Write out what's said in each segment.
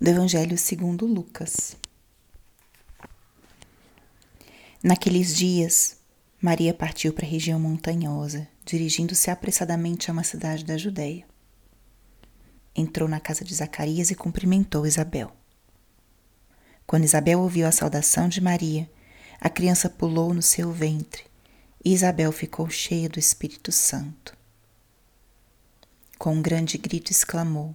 do Evangelho segundo Lucas. Naqueles dias, Maria partiu para a região montanhosa, dirigindo-se apressadamente a uma cidade da Judéia. Entrou na casa de Zacarias e cumprimentou Isabel. Quando Isabel ouviu a saudação de Maria, a criança pulou no seu ventre e Isabel ficou cheia do Espírito Santo. Com um grande grito exclamou: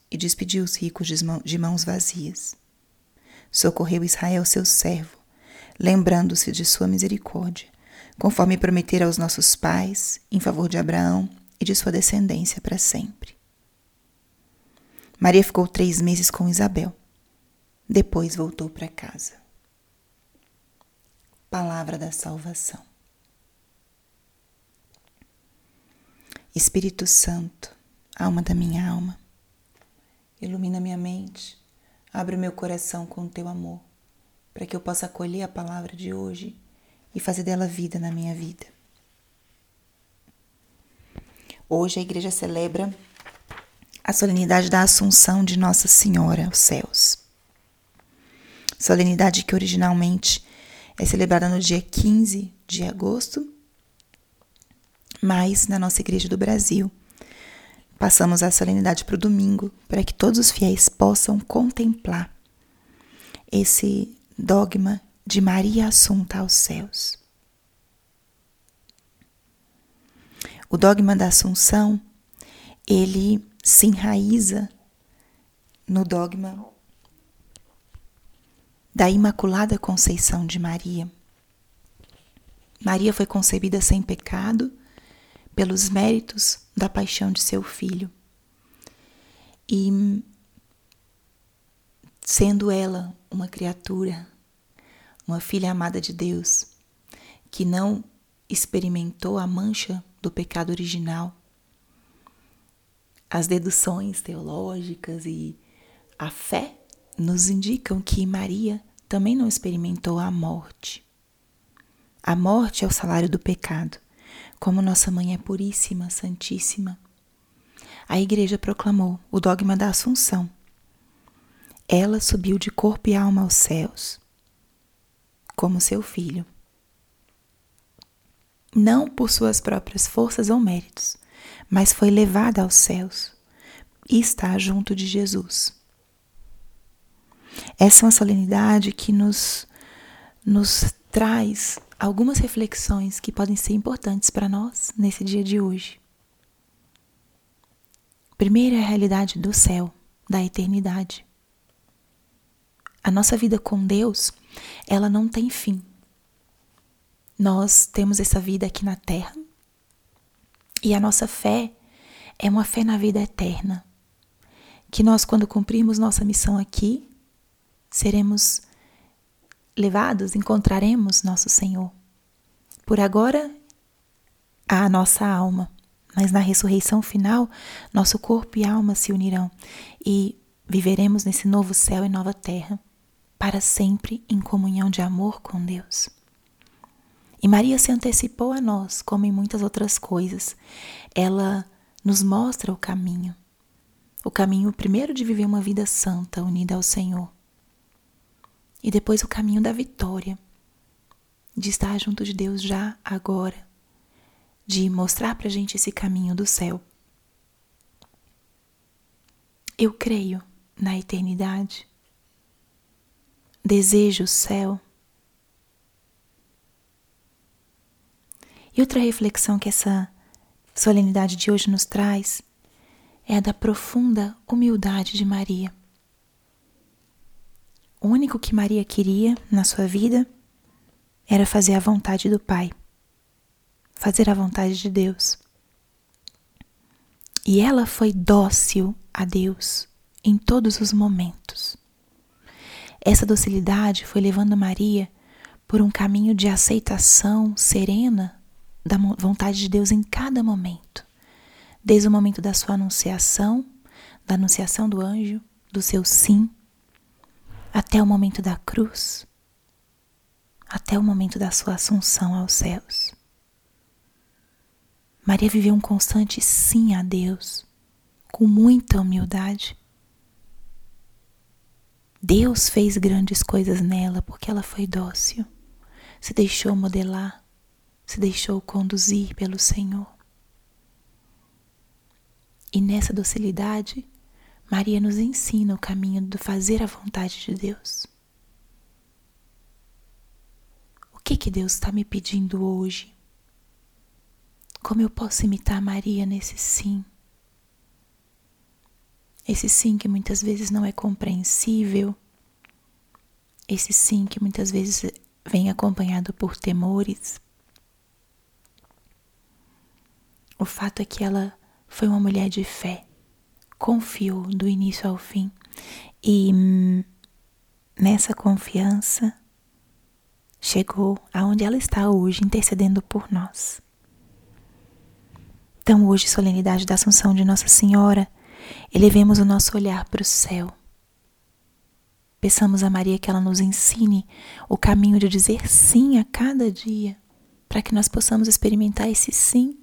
e despediu os ricos de mãos vazias. Socorreu Israel, seu servo, lembrando-se de sua misericórdia, conforme prometera aos nossos pais, em favor de Abraão e de sua descendência para sempre. Maria ficou três meses com Isabel. Depois voltou para casa. Palavra da salvação. Espírito Santo, alma da minha alma, Ilumina minha mente, abre o meu coração com o teu amor, para que eu possa acolher a palavra de hoje e fazer dela vida na minha vida. Hoje a igreja celebra a solenidade da Assunção de Nossa Senhora aos céus. Solenidade que originalmente é celebrada no dia 15 de agosto, mas na nossa igreja do Brasil Passamos a solenidade para o domingo, para que todos os fiéis possam contemplar esse dogma de Maria Assunta aos céus. O dogma da Assunção, ele se enraiza no dogma da Imaculada Conceição de Maria. Maria foi concebida sem pecado pelos méritos da paixão de seu filho. E sendo ela uma criatura, uma filha amada de Deus, que não experimentou a mancha do pecado original, as deduções teológicas e a fé nos indicam que Maria também não experimentou a morte. A morte é o salário do pecado como nossa mãe é puríssima, santíssima. A igreja proclamou o dogma da Assunção. Ela subiu de corpo e alma aos céus, como seu filho. Não por suas próprias forças ou méritos, mas foi levada aos céus e está junto de Jesus. Essa é uma solenidade que nos, nos traz algumas reflexões que podem ser importantes para nós nesse dia de hoje. Primeiro é a realidade do céu, da eternidade. A nossa vida com Deus, ela não tem fim. Nós temos essa vida aqui na terra e a nossa fé é uma fé na vida eterna. Que nós, quando cumprirmos nossa missão aqui, seremos levados, encontraremos nosso Senhor. Por agora, a nossa alma, mas na ressurreição final, nosso corpo e alma se unirão e viveremos nesse novo céu e nova terra, para sempre em comunhão de amor com Deus. E Maria se antecipou a nós, como em muitas outras coisas. Ela nos mostra o caminho. O caminho, primeiro, de viver uma vida santa, unida ao Senhor e depois o caminho da vitória, de estar junto de Deus já agora, de mostrar para a gente esse caminho do céu. Eu creio na eternidade, deseja o céu. E outra reflexão que essa solenidade de hoje nos traz é a da profunda humildade de Maria. O único que Maria queria na sua vida era fazer a vontade do Pai, fazer a vontade de Deus. E ela foi dócil a Deus em todos os momentos. Essa docilidade foi levando Maria por um caminho de aceitação serena da vontade de Deus em cada momento, desde o momento da sua anunciação, da anunciação do anjo, do seu sim, até o momento da cruz, até o momento da sua assunção aos céus. Maria viveu um constante sim a Deus, com muita humildade. Deus fez grandes coisas nela porque ela foi dócil, se deixou modelar, se deixou conduzir pelo Senhor. E nessa docilidade, Maria nos ensina o caminho do fazer a vontade de Deus. O que que Deus está me pedindo hoje? Como eu posso imitar Maria nesse sim? Esse sim que muitas vezes não é compreensível, esse sim que muitas vezes vem acompanhado por temores, O fato é que ela foi uma mulher de fé, confiou do início ao fim e hum, nessa confiança chegou aonde ela está hoje, intercedendo por nós. Então, hoje, solenidade da Assunção de Nossa Senhora, elevemos o nosso olhar para o céu. Peçamos a Maria que ela nos ensine o caminho de dizer sim a cada dia, para que nós possamos experimentar esse sim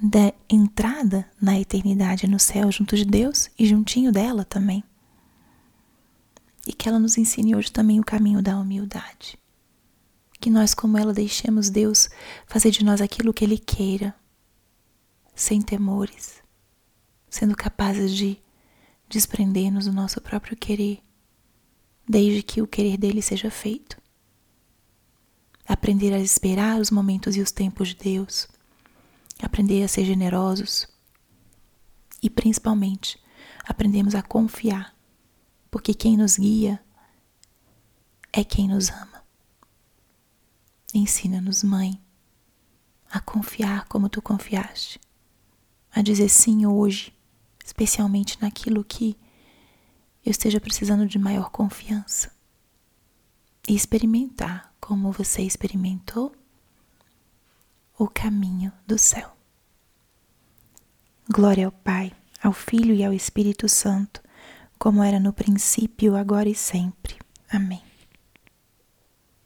da entrada na eternidade no céu junto de Deus e juntinho dela também. E que ela nos ensine hoje também o caminho da humildade. Que nós, como ela, deixemos Deus fazer de nós aquilo que Ele queira, sem temores, sendo capazes de desprender-nos do nosso próprio querer, desde que o querer dele seja feito. Aprender a esperar os momentos e os tempos de Deus aprender a ser generosos. E principalmente aprendemos a confiar, porque quem nos guia é quem nos ama. Ensina-nos, mãe, a confiar como tu confiaste, a dizer sim hoje, especialmente naquilo que eu esteja precisando de maior confiança. E experimentar como você experimentou o caminho do céu. Glória ao Pai, ao Filho e ao Espírito Santo, como era no princípio, agora e sempre. Amém.